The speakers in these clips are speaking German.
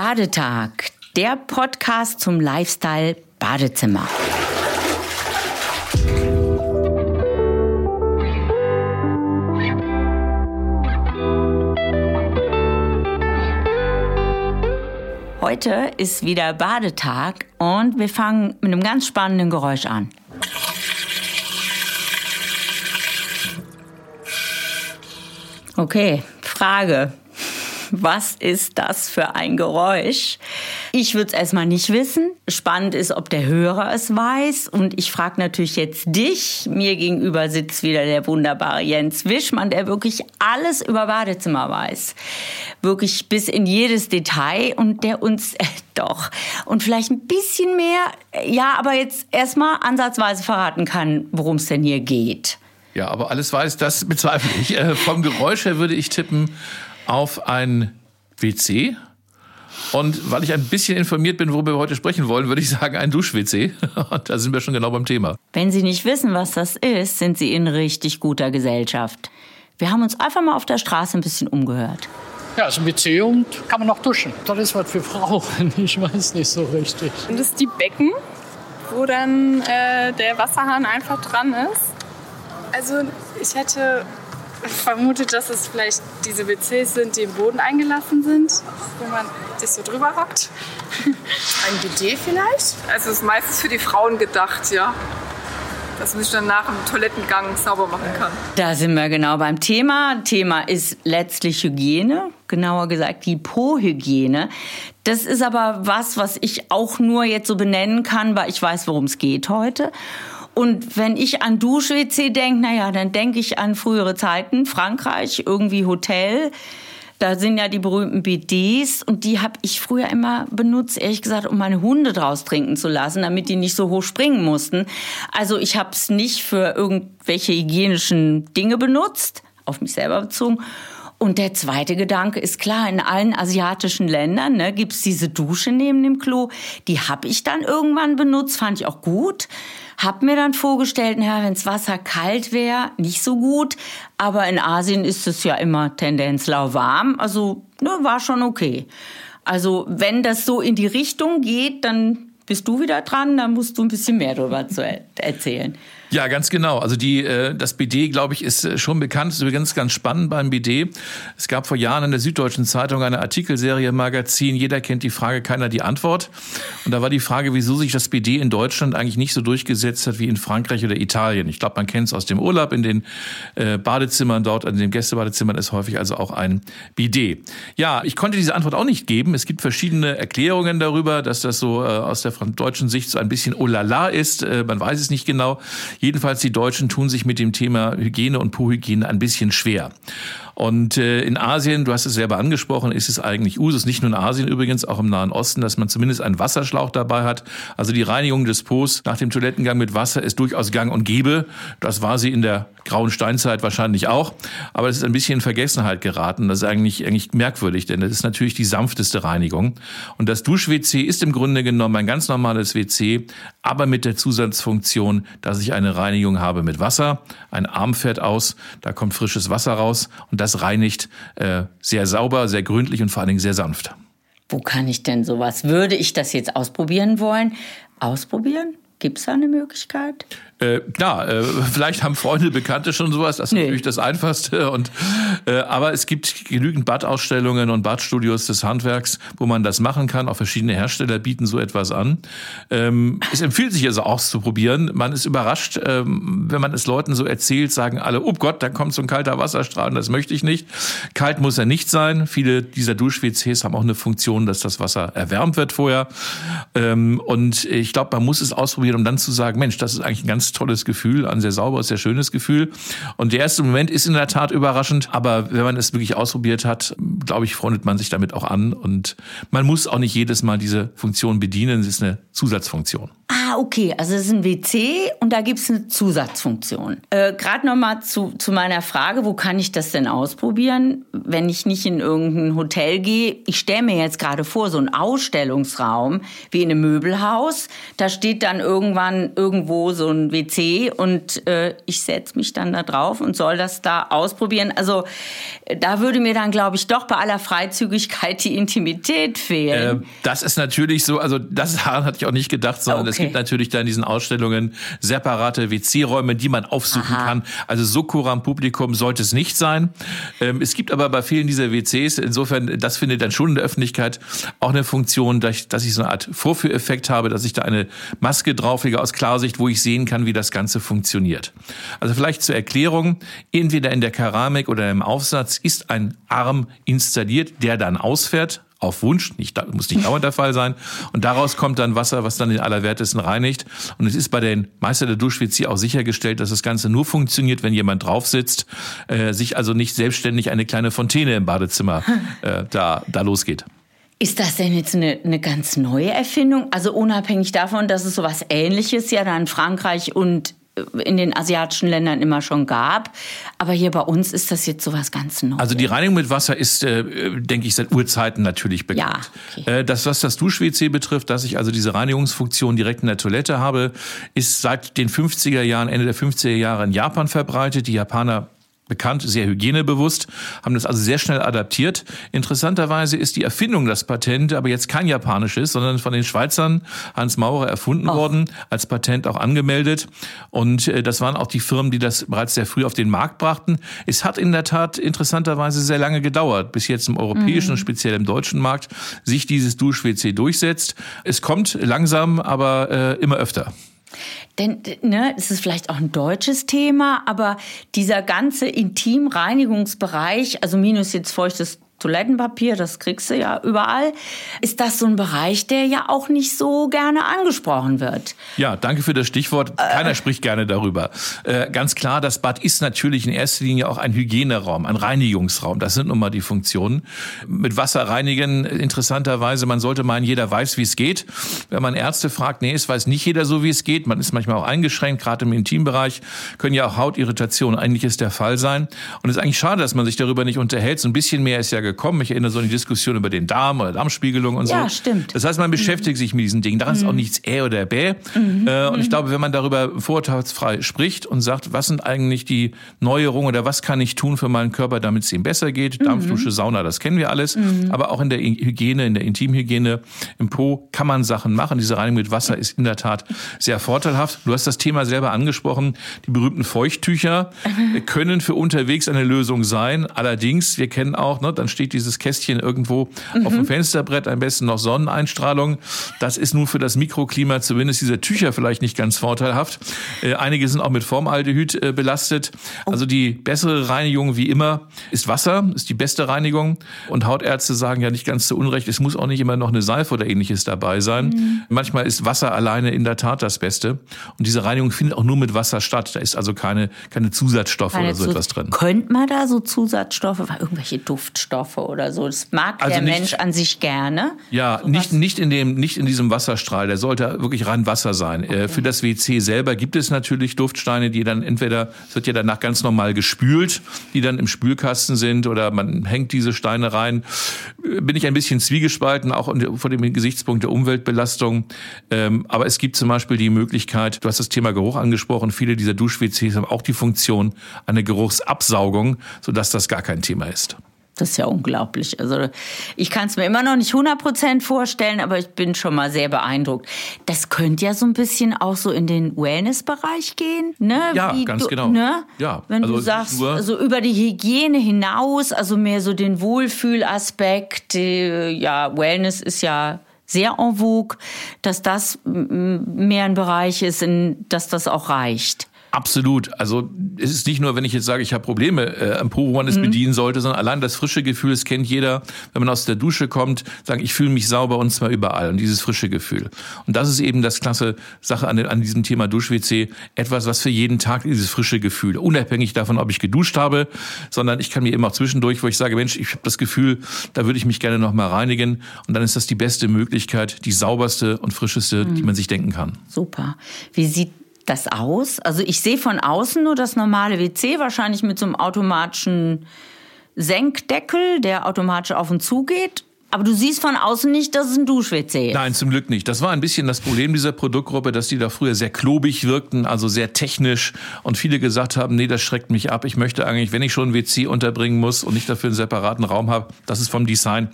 Badetag, der Podcast zum Lifestyle Badezimmer. Heute ist wieder Badetag und wir fangen mit einem ganz spannenden Geräusch an. Okay, Frage. Was ist das für ein Geräusch? Ich würde es erstmal nicht wissen. Spannend ist, ob der Hörer es weiß. Und ich frage natürlich jetzt dich. Mir gegenüber sitzt wieder der wunderbare Jens Wischmann, der wirklich alles über Badezimmer weiß. Wirklich bis in jedes Detail und der uns äh, doch und vielleicht ein bisschen mehr, ja, aber jetzt erstmal ansatzweise verraten kann, worum es denn hier geht. Ja, aber alles weiß, das bezweifle ich. Äh, vom Geräusch her würde ich tippen auf ein WC. Und weil ich ein bisschen informiert bin, worüber wir heute sprechen wollen, würde ich sagen, ein Dusch-WC. Und da sind wir schon genau beim Thema. Wenn Sie nicht wissen, was das ist, sind Sie in richtig guter Gesellschaft. Wir haben uns einfach mal auf der Straße ein bisschen umgehört. Ja, es ist ein WC und kann man noch duschen. Das ist was für Frauen. Ich weiß nicht so richtig. Und das ist die Becken, wo dann äh, der Wasserhahn einfach dran ist. Also ich hätte vermutet, dass es vielleicht diese WCs sind, die im Boden eingelassen sind, wo man sich so drüber hockt. Ein Bidet vielleicht? Also es ist meistens für die Frauen gedacht, ja. Dass man sich dann nach dem Toilettengang sauber machen kann. Da sind wir genau beim Thema. Thema ist letztlich Hygiene, genauer gesagt die Po-Hygiene. Das ist aber was, was ich auch nur jetzt so benennen kann, weil ich weiß, worum es geht heute. Und wenn ich an Dusch-WC denke, naja, dann denke ich an frühere Zeiten, Frankreich, irgendwie Hotel. Da sind ja die berühmten BDs und die habe ich früher immer benutzt, ehrlich gesagt, um meine Hunde draus trinken zu lassen, damit die nicht so hoch springen mussten. Also ich habe es nicht für irgendwelche hygienischen Dinge benutzt, auf mich selber bezogen. Und der zweite Gedanke ist klar, in allen asiatischen Ländern ne, gibt es diese Dusche neben dem Klo. Die habe ich dann irgendwann benutzt, fand ich auch gut. Hab mir dann vorgestellt, naja, wenns Wasser kalt wäre, nicht so gut. Aber in Asien ist es ja immer Tendenz lauwarm. Also ne, war schon okay. Also wenn das so in die Richtung geht, dann bist du wieder dran, dann musst du ein bisschen mehr darüber erzählen. Ja, ganz genau. Also die, äh, das BD, glaube ich, ist äh, schon bekannt. ist übrigens ganz spannend beim BD. Es gab vor Jahren in der Süddeutschen Zeitung eine Artikelserie im Magazin. Jeder kennt die Frage, keiner die Antwort. Und da war die Frage, wieso sich das BD in Deutschland eigentlich nicht so durchgesetzt hat wie in Frankreich oder Italien. Ich glaube, man kennt es aus dem Urlaub. In den äh, Badezimmern dort, in den Gästebadezimmern ist häufig also auch ein BD. Ja, ich konnte diese Antwort auch nicht geben. Es gibt verschiedene Erklärungen darüber, dass das so aus der deutschen Sicht so ein bisschen oh la la ist. Man weiß es nicht genau. Jedenfalls die Deutschen tun sich mit dem Thema Hygiene und Po-Hygiene ein bisschen schwer. Und äh, in Asien, du hast es selber angesprochen, ist es eigentlich Usus, nicht nur in Asien übrigens, auch im Nahen Osten, dass man zumindest einen Wasserschlauch dabei hat. Also die Reinigung des Po's nach dem Toilettengang mit Wasser ist durchaus gang und gäbe. Das war sie in der grauen Steinzeit wahrscheinlich auch. Aber es ist ein bisschen in Vergessenheit geraten. Das ist eigentlich, eigentlich merkwürdig, denn das ist natürlich die sanfteste Reinigung. Und das Dusch-WC ist im Grunde genommen ein ganz normales WC, aber mit der Zusatzfunktion, dass ich eine Reinigung habe mit Wasser. Ein Arm fährt aus, da kommt frisches Wasser raus und das das reinigt äh, sehr sauber, sehr gründlich und vor allen Dingen sehr sanft. Wo kann ich denn sowas? Würde ich das jetzt ausprobieren wollen? Ausprobieren? Gibt es da eine Möglichkeit? Äh, klar, äh, vielleicht haben Freunde, Bekannte schon sowas, das ist nee. natürlich das Einfachste. Und, äh, aber es gibt genügend Badausstellungen und Badstudios des Handwerks, wo man das machen kann. Auch verschiedene Hersteller bieten so etwas an. Ähm, es empfiehlt sich also auszuprobieren. Man ist überrascht, ähm, wenn man es Leuten so erzählt, sagen alle, oh Gott, da kommt so ein kalter Wasserstrahl und das möchte ich nicht. Kalt muss er nicht sein. Viele dieser Dusch-WCs haben auch eine Funktion, dass das Wasser erwärmt wird vorher. Ähm, und ich glaube, man muss es ausprobieren, um dann zu sagen, Mensch, das ist eigentlich ein ganz tolles Gefühl, ein sehr sauberes, sehr schönes Gefühl. Und der erste Moment ist in der Tat überraschend, aber wenn man es wirklich ausprobiert hat, glaube ich, freundet man sich damit auch an und man muss auch nicht jedes Mal diese Funktion bedienen, es ist eine Zusatzfunktion. Ah, okay. Also es ist ein WC und da gibt's eine Zusatzfunktion. Äh, Gerade nochmal zu, zu meiner Frage, wo kann ich das denn ausprobieren, wenn ich nicht in irgendein Hotel gehe? Ich stelle mir jetzt gerade vor, so ein Ausstellungsraum wie in einem Möbelhaus. Da steht dann irgendwann irgendwo so ein WC und äh, ich setze mich dann da drauf und soll das da ausprobieren. Also da würde mir dann, glaube ich, doch bei aller Freizügigkeit die Intimität fehlen. Äh, das ist natürlich so, also das hatte ich auch nicht gedacht, sondern okay. es gibt natürlich da in diesen Ausstellungen separate WC-Räume, die man aufsuchen Aha. kann. Also so courant Publikum sollte es nicht sein. Ähm, es gibt aber bei vielen dieser WCs, insofern, das findet dann schon in der Öffentlichkeit auch eine Funktion, dass, dass ich so eine Art Vorführeffekt habe, dass ich da eine Maske drauflege aus Klarsicht, wo ich sehen kann, wie das Ganze funktioniert. Also vielleicht zur Erklärung, entweder in der Keramik oder im Aufsatz ist ein Arm installiert, der dann ausfährt, auf Wunsch, nicht, muss nicht dauernd der Fall sein. Und daraus kommt dann Wasser, was dann den Allerwertesten reinigt. Und es ist bei den Meister der Duschwitz auch sichergestellt, dass das Ganze nur funktioniert, wenn jemand drauf sitzt, äh, sich also nicht selbstständig eine kleine Fontäne im Badezimmer äh, da, da losgeht. Ist das denn jetzt eine, eine ganz neue Erfindung? Also unabhängig davon, dass es sowas Ähnliches ja dann in Frankreich und in den asiatischen Ländern immer schon gab. Aber hier bei uns ist das jetzt sowas ganz Neues. Also die Reinigung mit Wasser ist, äh, denke ich, seit Urzeiten natürlich bekannt. Ja, okay. äh, das, was das Dusch-WC betrifft, dass ich also diese Reinigungsfunktion direkt in der Toilette habe, ist seit den 50er Jahren, Ende der 50er Jahre in Japan verbreitet. Die Japaner bekannt, sehr hygienebewusst, haben das also sehr schnell adaptiert. Interessanterweise ist die Erfindung das Patent aber jetzt kein japanisches, sondern von den Schweizern Hans Maurer erfunden oh. worden, als Patent auch angemeldet. Und äh, das waren auch die Firmen, die das bereits sehr früh auf den Markt brachten. Es hat in der Tat interessanterweise sehr lange gedauert, bis jetzt im europäischen, mhm. speziell im deutschen Markt, sich dieses Dusch-WC durchsetzt. Es kommt langsam, aber äh, immer öfter. Denn, ne, es ist vielleicht auch ein deutsches Thema, aber dieser ganze Intimreinigungsbereich, also minus jetzt feuchtes Toilettenpapier, das kriegst du ja überall. Ist das so ein Bereich, der ja auch nicht so gerne angesprochen wird? Ja, danke für das Stichwort. Keiner äh. spricht gerne darüber. Äh, ganz klar, das Bad ist natürlich in erster Linie auch ein Hygieneraum, ein Reinigungsraum. Das sind nun mal die Funktionen. Mit Wasser reinigen, interessanterweise, man sollte meinen, jeder weiß, wie es geht. Wenn man Ärzte fragt, nee, es weiß nicht jeder so, wie es geht. Man ist manchmal auch eingeschränkt, gerade im Intimbereich können ja auch Hautirritationen eigentlich ist der Fall sein. Und es ist eigentlich schade, dass man sich darüber nicht unterhält. So ein bisschen mehr ist ja gekommen. Ich erinnere so an die Diskussion über den Darm oder Darmspiegelung und so. Ja, stimmt. Das heißt, man beschäftigt mhm. sich mit diesen Dingen. Daran mhm. ist auch mhm. nichts Ä oder Bä. Mhm. Äh, und ich glaube, wenn man darüber vorurteilsfrei spricht und sagt, was sind eigentlich die Neuerungen oder was kann ich tun für meinen Körper, damit es ihm besser geht, mhm. Dampfdusche, Sauna, das kennen wir alles. Mhm. Aber auch in der Hygiene, in der Intimhygiene im Po kann man Sachen machen. Diese Reinigung mit Wasser ist in der Tat sehr vorteilhaft. Du hast das Thema selber angesprochen. Die berühmten Feuchttücher können für unterwegs eine Lösung sein. Allerdings, wir kennen auch, ne, dann steht dieses Kästchen irgendwo mhm. auf dem Fensterbrett, am besten noch Sonneneinstrahlung. Das ist nun für das Mikroklima zumindest dieser Tücher vielleicht nicht ganz vorteilhaft. Äh, einige sind auch mit Formaldehyd äh, belastet. Oh. Also die bessere Reinigung wie immer ist Wasser, ist die beste Reinigung. Und Hautärzte sagen ja nicht ganz zu Unrecht, es muss auch nicht immer noch eine Seife oder ähnliches dabei sein. Mhm. Manchmal ist Wasser alleine in der Tat das Beste. Und diese Reinigung findet auch nur mit Wasser statt. Da ist also keine, keine Zusatzstoffe keine oder so etwas drin. Könnte man da so Zusatzstoffe, irgendwelche Duftstoffe Nährstoffe oder so. Das mag also der nicht, Mensch an sich gerne. Ja, so nicht, nicht, in dem, nicht in diesem Wasserstrahl. Der sollte wirklich rein Wasser sein. Äh, okay. Für das WC selber gibt es natürlich Duftsteine, die dann entweder, es wird ja danach ganz normal gespült, die dann im Spülkasten sind oder man hängt diese Steine rein. Äh, bin ich ein bisschen zwiegespalten, auch vor dem Gesichtspunkt der Umweltbelastung. Ähm, aber es gibt zum Beispiel die Möglichkeit, du hast das Thema Geruch angesprochen, viele dieser Dusch-WCs haben auch die Funktion einer Geruchsabsaugung, sodass das gar kein Thema ist. Das ist ja unglaublich. Also ich kann es mir immer noch nicht 100% vorstellen, aber ich bin schon mal sehr beeindruckt. Das könnte ja so ein bisschen auch so in den Wellness-Bereich gehen, ne? Ja, Wie ganz du, genau. Ne? Ja, Wenn also du sagst, also über die Hygiene hinaus, also mehr so den Wohlfühlaspekt, ja, Wellness ist ja sehr en vogue, dass das mehr ein Bereich ist, in, dass das auch reicht. Absolut. Also es ist nicht nur, wenn ich jetzt sage, ich habe Probleme äh, am Po, wo man es mhm. bedienen sollte, sondern allein das frische Gefühl, das kennt jeder, wenn man aus der Dusche kommt, sagen, ich fühle mich sauber und zwar überall und dieses frische Gefühl. Und das ist eben das klasse Sache an, an diesem Thema Dusch-WC, etwas, was für jeden Tag dieses frische Gefühl, unabhängig davon, ob ich geduscht habe, sondern ich kann mir immer auch zwischendurch, wo ich sage, Mensch, ich habe das Gefühl, da würde ich mich gerne nochmal reinigen und dann ist das die beste Möglichkeit, die sauberste und frischeste, mhm. die man sich denken kann. Super. Wie sieht das aus? Also ich sehe von außen nur das normale WC, wahrscheinlich mit so einem automatischen Senkdeckel, der automatisch auf und zu geht. Aber du siehst von außen nicht, dass es ein Dusch-WC ist. Nein, zum Glück nicht. Das war ein bisschen das Problem dieser Produktgruppe, dass die da früher sehr klobig wirkten, also sehr technisch. Und viele gesagt haben, nee, das schreckt mich ab. Ich möchte eigentlich, wenn ich schon ein WC unterbringen muss und nicht dafür einen separaten Raum habe, dass es vom Design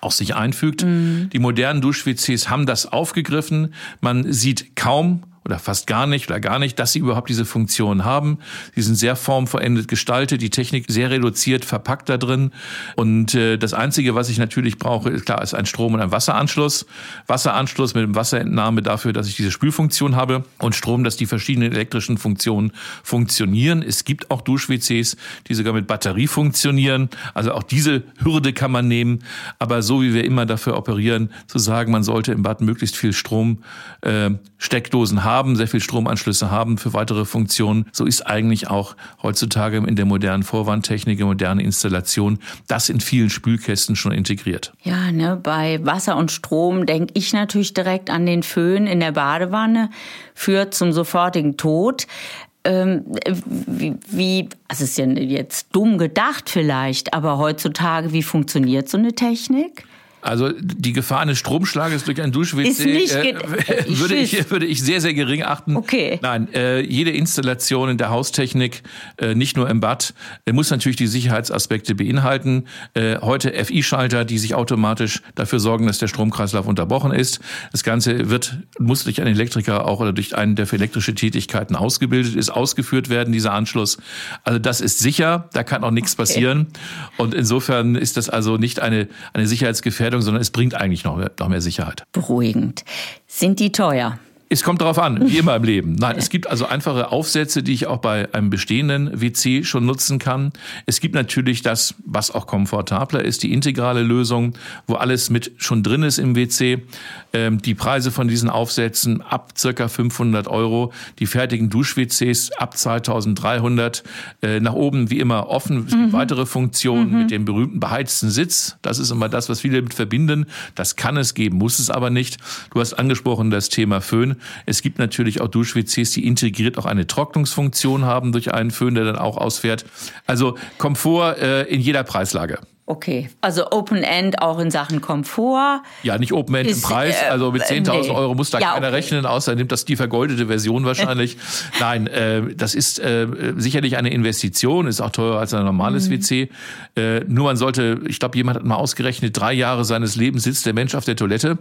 auch sich einfügt. Mhm. Die modernen Dusch-WCs haben das aufgegriffen. Man sieht kaum oder fast gar nicht oder gar nicht, dass sie überhaupt diese Funktion haben. Sie sind sehr formvollendet gestaltet, die Technik sehr reduziert verpackt da drin. Und äh, das Einzige, was ich natürlich brauche, ist klar, ist ein Strom- und ein Wasseranschluss. Wasseranschluss mit dem Wasserentnahme dafür, dass ich diese Spülfunktion habe und Strom, dass die verschiedenen elektrischen Funktionen funktionieren. Es gibt auch Dusch-WCs, die sogar mit Batterie funktionieren. Also auch diese Hürde kann man nehmen. Aber so wie wir immer dafür operieren, zu sagen, man sollte im Bad möglichst viel Strom, äh, Steckdosen haben, haben, sehr viel Stromanschlüsse haben für weitere Funktionen. So ist eigentlich auch heutzutage in der modernen Vorwandtechnik, in modernen Installation das in vielen Spülkästen schon integriert. Ja, ne, bei Wasser und Strom denke ich natürlich direkt an den Föhn in der Badewanne, führt zum sofortigen Tod. Ähm, wie, wie, ist ja jetzt dumm gedacht vielleicht, aber heutzutage, wie funktioniert so eine Technik? Also die Gefahr eines Stromschlages durch ein Dusch-WC äh, würde, ich, würde ich sehr, sehr gering achten. Okay. Nein, äh, jede Installation in der Haustechnik, äh, nicht nur im Bad, äh, muss natürlich die Sicherheitsaspekte beinhalten. Äh, heute FI-Schalter, die sich automatisch dafür sorgen, dass der Stromkreislauf unterbrochen ist. Das Ganze wird, muss durch einen Elektriker auch oder durch einen, der für elektrische Tätigkeiten ausgebildet ist, ausgeführt werden, dieser Anschluss. Also das ist sicher, da kann auch nichts okay. passieren. Und insofern ist das also nicht eine, eine Sicherheitsgefährdung Gefährdung, sondern es bringt eigentlich noch, noch mehr Sicherheit. Beruhigend. Sind die teuer? Es kommt darauf an, wie immer im Leben. Nein, es gibt also einfache Aufsätze, die ich auch bei einem bestehenden WC schon nutzen kann. Es gibt natürlich das, was auch komfortabler ist, die integrale Lösung, wo alles mit schon drin ist im WC. Ähm, die Preise von diesen Aufsätzen ab circa 500 Euro. Die fertigen Dusch-WCs ab 2300. Äh, nach oben wie immer offen. Es gibt mhm. weitere Funktionen mhm. mit dem berühmten beheizten Sitz. Das ist immer das, was viele mit verbinden. Das kann es geben, muss es aber nicht. Du hast angesprochen das Thema Föhn. Es gibt natürlich auch Dusch-WCs, die integriert auch eine Trocknungsfunktion haben durch einen Föhn, der dann auch ausfährt. Also Komfort äh, in jeder Preislage. Okay, also Open End auch in Sachen Komfort. Ja, nicht Open End im Preis. Äh, also mit 10.000 nee. Euro muss da ja, keiner okay. rechnen, außer er nimmt das die vergoldete Version wahrscheinlich. Nein, äh, das ist äh, sicherlich eine Investition, ist auch teurer als ein normales mhm. WC. Äh, nur man sollte, ich glaube, jemand hat mal ausgerechnet, drei Jahre seines Lebens sitzt der Mensch auf der Toilette.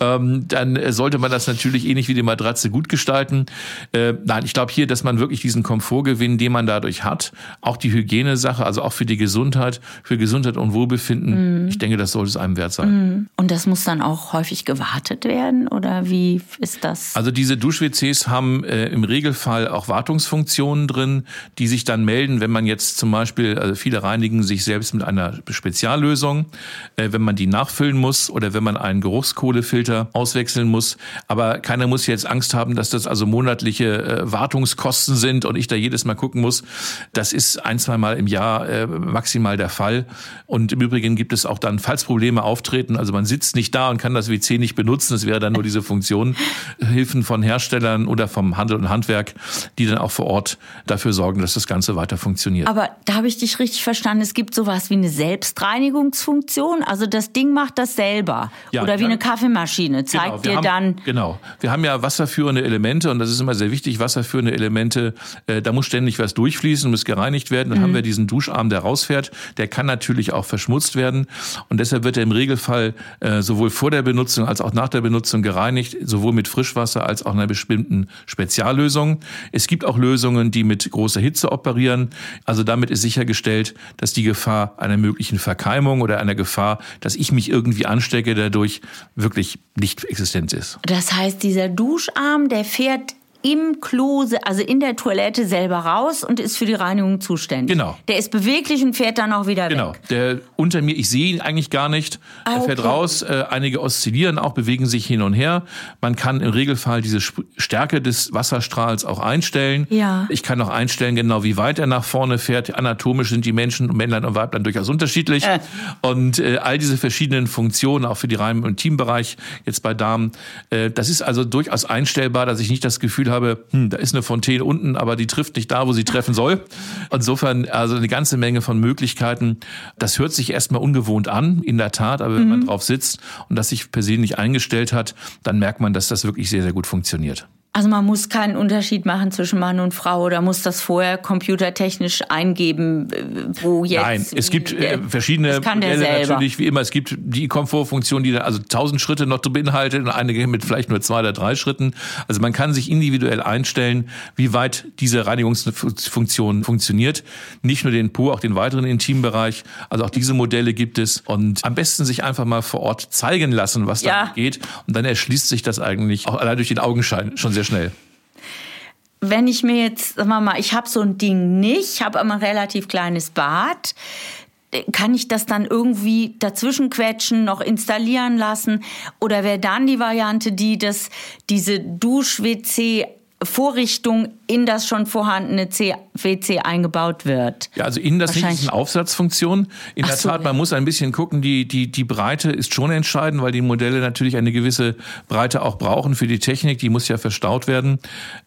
Ähm, dann sollte man das natürlich ähnlich wie die Matratze gut gestalten. Äh, nein, ich glaube hier, dass man wirklich diesen Komfortgewinn, den man dadurch hat, auch die Hygienesache, also auch für die Gesundheit, für Gesundheit und Wohlbefinden, mhm. ich denke, das sollte es einem wert sein. Mhm. Und das muss dann auch häufig gewartet werden oder wie ist das? Also diese Dusch-WCs haben äh, im Regelfall auch Wartungsfunktionen drin, die sich dann melden, wenn man jetzt zum Beispiel, also viele reinigen sich selbst mit einer Speziallösung, äh, wenn man die nachfüllen muss oder wenn man einen Geruchskohlefilter auswechseln muss. Aber keiner muss jetzt Angst haben, dass das also monatliche äh, Wartungskosten sind und ich da jedes Mal gucken muss. Das ist ein, zwei Mal im Jahr äh, maximal der Fall. Und im Übrigen gibt es auch dann, falls Probleme auftreten, also man sitzt nicht da und kann das WC nicht benutzen, es wäre dann nur diese Funktion, Hilfen von Herstellern oder vom Handel und Handwerk, die dann auch vor Ort dafür sorgen, dass das Ganze weiter funktioniert. Aber da habe ich dich richtig verstanden, es gibt sowas wie eine Selbstreinigungsfunktion, also das Ding macht das selber. Ja, oder wie eine Kaffeemaschine, zeigt genau, dir haben, dann. Genau. Wir haben ja wasserführende Elemente und das ist immer sehr wichtig, wasserführende Elemente, äh, da muss ständig was durchfließen, muss gereinigt werden. Dann mhm. haben wir diesen Duscharm, der rausfährt. Der kann natürlich auch auch verschmutzt werden. Und deshalb wird er im Regelfall äh, sowohl vor der Benutzung als auch nach der Benutzung gereinigt, sowohl mit Frischwasser als auch einer bestimmten Speziallösung. Es gibt auch Lösungen, die mit großer Hitze operieren. Also damit ist sichergestellt, dass die Gefahr einer möglichen Verkeimung oder einer Gefahr, dass ich mich irgendwie anstecke, dadurch wirklich nicht existent ist. Das heißt, dieser Duscharm, der fährt im Klose, also in der Toilette selber raus und ist für die Reinigung zuständig. Genau. Der ist beweglich und fährt dann auch wieder Genau, weg. der unter mir, ich sehe ihn eigentlich gar nicht. Ah, er fährt okay. raus, äh, einige oszillieren auch, bewegen sich hin und her. Man kann im Regelfall diese Sp Stärke des Wasserstrahls auch einstellen. Ja. Ich kann auch einstellen, genau wie weit er nach vorne fährt. Anatomisch sind die Menschen, Männlein und Weiblein, durchaus unterschiedlich. Äh. Und äh, all diese verschiedenen Funktionen, auch für die Rein- und Teambereich, jetzt bei Damen, äh, das ist also durchaus einstellbar, dass ich nicht das Gefühl habe, hm, da ist eine Fontäne unten, aber die trifft nicht da, wo sie treffen soll. Insofern also eine ganze Menge von Möglichkeiten. Das hört sich erstmal ungewohnt an, in der Tat, aber wenn man drauf sitzt und das sich persönlich eingestellt hat, dann merkt man, dass das wirklich sehr, sehr gut funktioniert. Also man muss keinen Unterschied machen zwischen Mann und Frau oder muss das vorher computertechnisch eingeben, äh, wo jetzt. Nein, es gibt äh, wie- verschiedene Modelle natürlich, wie immer. Es gibt die Komfortfunktion, die dann also tausend Schritte noch beinhaltet und einige mit vielleicht nur zwei oder drei Schritten. Also man kann sich individuell einstellen, wie weit diese Reinigungsfunktion funktioniert. Nicht nur den Po, auch den weiteren Intimbereich. Also auch diese Modelle gibt es und am besten sich einfach mal vor Ort zeigen lassen, was Ja. da geht. Und dann erschließt sich das eigentlich auch allein durch den Augenschein schon sehr schnell. wenn ich mir jetzt, sagen wir mal, ich habe so ein Ding nicht, habe aber ein relativ kleines Bad, kann ich das dann irgendwie dazwischen quetschen, noch installieren lassen? Oder wäre dann die Variante, die das, diese Dusch-WC Vorrichtung in das schon vorhandene WC eingebaut wird. Ja, also innen das nicht ist eine Aufsatzfunktion. In Ach der so, Tat, man muss ein bisschen gucken, die, die, die Breite ist schon entscheidend, weil die Modelle natürlich eine gewisse Breite auch brauchen für die Technik, die muss ja verstaut werden.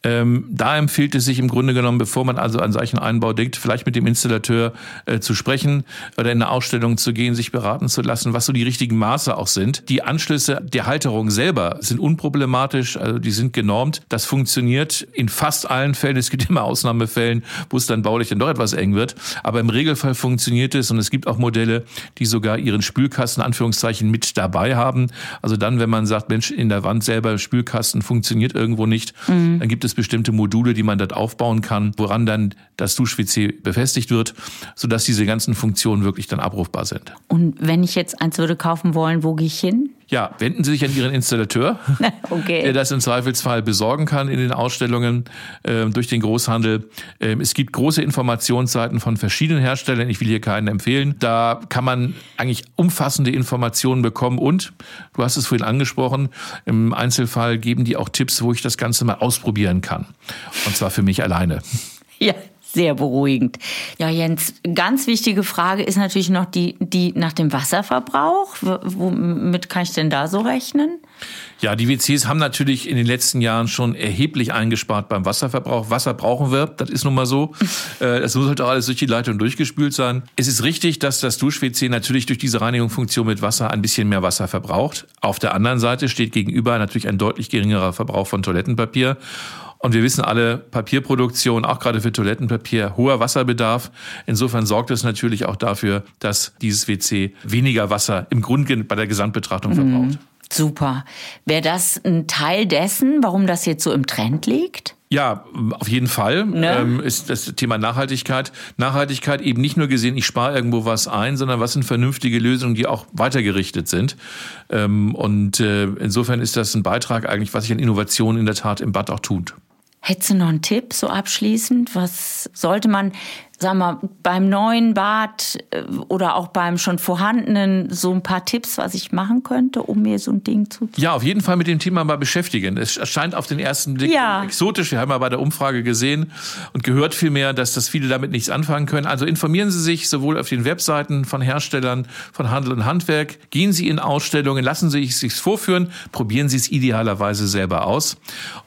Ähm, da empfiehlt es sich im Grunde genommen, bevor man also an solchen Einbau denkt, vielleicht mit dem Installateur äh, zu sprechen oder in eine Ausstellung zu gehen, sich beraten zu lassen, was so die richtigen Maße auch sind. Die Anschlüsse der Halterung selber sind unproblematisch, also die sind genormt. Das funktioniert in fast allen Fällen. Es gibt immer Ausnahmefällen, wo es dann baulich dann doch etwas eng wird. Aber im Regelfall funktioniert es und es gibt auch Modelle, die sogar ihren Spülkasten Anführungszeichen mit dabei haben. Also dann, wenn man sagt, Mensch, in der Wand selber Spülkasten funktioniert irgendwo nicht, dann gibt es bestimmte Module, die man dort aufbauen kann, woran dann das Dusch-WC befestigt wird, sodass diese ganzen Funktionen wirklich dann abrufbar sind. Und wenn ich jetzt eins würde kaufen wollen, wo gehe ich hin? Ja, wenden Sie sich an Ihren Installateur, Okay. der das im Zweifelsfall besorgen kann in den Ausstellungen ähm, durch den Großhandel. Ähm, es gibt große Informationsseiten von verschiedenen Herstellern. Ich will hier keinen empfehlen. Da kann man eigentlich umfassende Informationen bekommen und du hast es vorhin angesprochen, im Einzelfall geben die auch Tipps, wo ich das Ganze mal ausprobieren kann. Und zwar für mich alleine. Ja, sehr beruhigend. Ja, Jens, ganz wichtige Frage ist natürlich noch die, die nach dem Wasserverbrauch. Womit kann ich denn da so rechnen? Ja, die WCs haben natürlich in den letzten Jahren schon erheblich eingespart beim Wasserverbrauch. Wasser brauchen wir, das ist nun mal so. Äh, Das muss halt auch alles durch die Leitung durchgespült sein. Es ist richtig, dass das Dusch-WC natürlich durch diese Reinigungsfunktion mit Wasser ein bisschen mehr Wasser verbraucht. Auf der anderen Seite steht gegenüber natürlich ein deutlich geringerer Verbrauch von Toilettenpapier. Und wir wissen alle, Papierproduktion, auch gerade für Toilettenpapier, hoher Wasserbedarf. Insofern sorgt es natürlich auch dafür, dass dieses WC weniger Wasser im Grunde bei der Gesamtbetrachtung verbraucht. Super. Wäre das ein Teil dessen, warum das jetzt so im Trend liegt? Ja, auf jeden Fall Ne? ähm, ist das Thema Nachhaltigkeit. Nachhaltigkeit eben nicht nur gesehen, ich spare irgendwo was ein, sondern was sind vernünftige Lösungen, die auch weitergerichtet sind. Ähm, und äh, insofern ist das ein Beitrag eigentlich, was sich an Innovation in der Tat im Bad auch tut. Hättest du noch einen Tipp so abschließend? Was sollte man, sag mal, beim neuen Bad äh, oder auch beim schon vorhandenen so ein paar Tipps, was ich machen könnte, um mir so ein Ding zu Ja, auf jeden Fall mit dem Thema mal beschäftigen. Es erscheint auf den ersten Blick Ja. exotisch. Wir haben ja bei der Umfrage gesehen und gehört vielmehr, dass das viele damit nichts anfangen können. Also informieren Sie sich sowohl auf den Webseiten von Herstellern von Handel und Handwerk, gehen Sie in Ausstellungen, lassen Sie es sich vorführen, probieren Sie es idealerweise selber aus.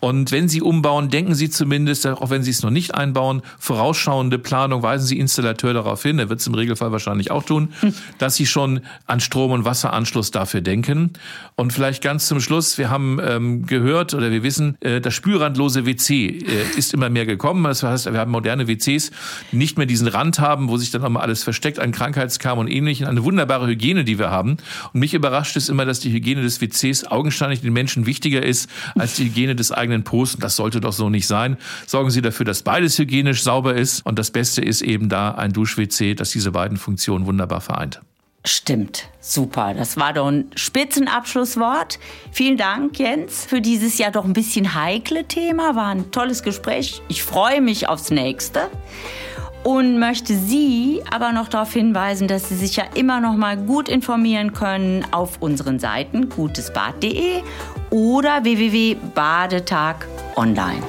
Und wenn Sie umbauen, denken Sie zumindest, auch wenn Sie es noch nicht einbauen, vorausschauende Planung, weisen Sie Installateur darauf hin, er wird es im Regelfall wahrscheinlich auch tun, dass Sie schon an Strom- und Wasseranschluss dafür denken. Und vielleicht ganz zum Schluss, wir haben ähm, gehört oder wir wissen, äh, das spülrandlose WC äh, ist immer mehr gekommen. Das heißt, wir haben moderne WCs, die nicht mehr diesen Rand haben, wo sich dann nochmal alles versteckt an Krankheitskam und ähnlichen. Eine wunderbare Hygiene, die wir haben. Und mich überrascht es immer, dass die Hygiene des WCs augenscheinlich den Menschen wichtiger ist als die Hygiene des eigenen Po's. Und das sollte doch so nicht sein. Sorgen Sie dafür, dass beides hygienisch sauber ist. Und das Beste ist eben da ein Dusch-WC, das diese beiden Funktionen wunderbar vereint. Stimmt, super. Das war doch ein Spitzenabschlusswort. Vielen Dank, Jens, für dieses ja doch ein bisschen heikle Thema. War ein tolles Gespräch. Ich freue mich aufs nächste und möchte Sie aber noch darauf hinweisen, dass Sie sich ja immer noch mal gut informieren können auf unseren Seiten gutesbad.de oder www.badetag online.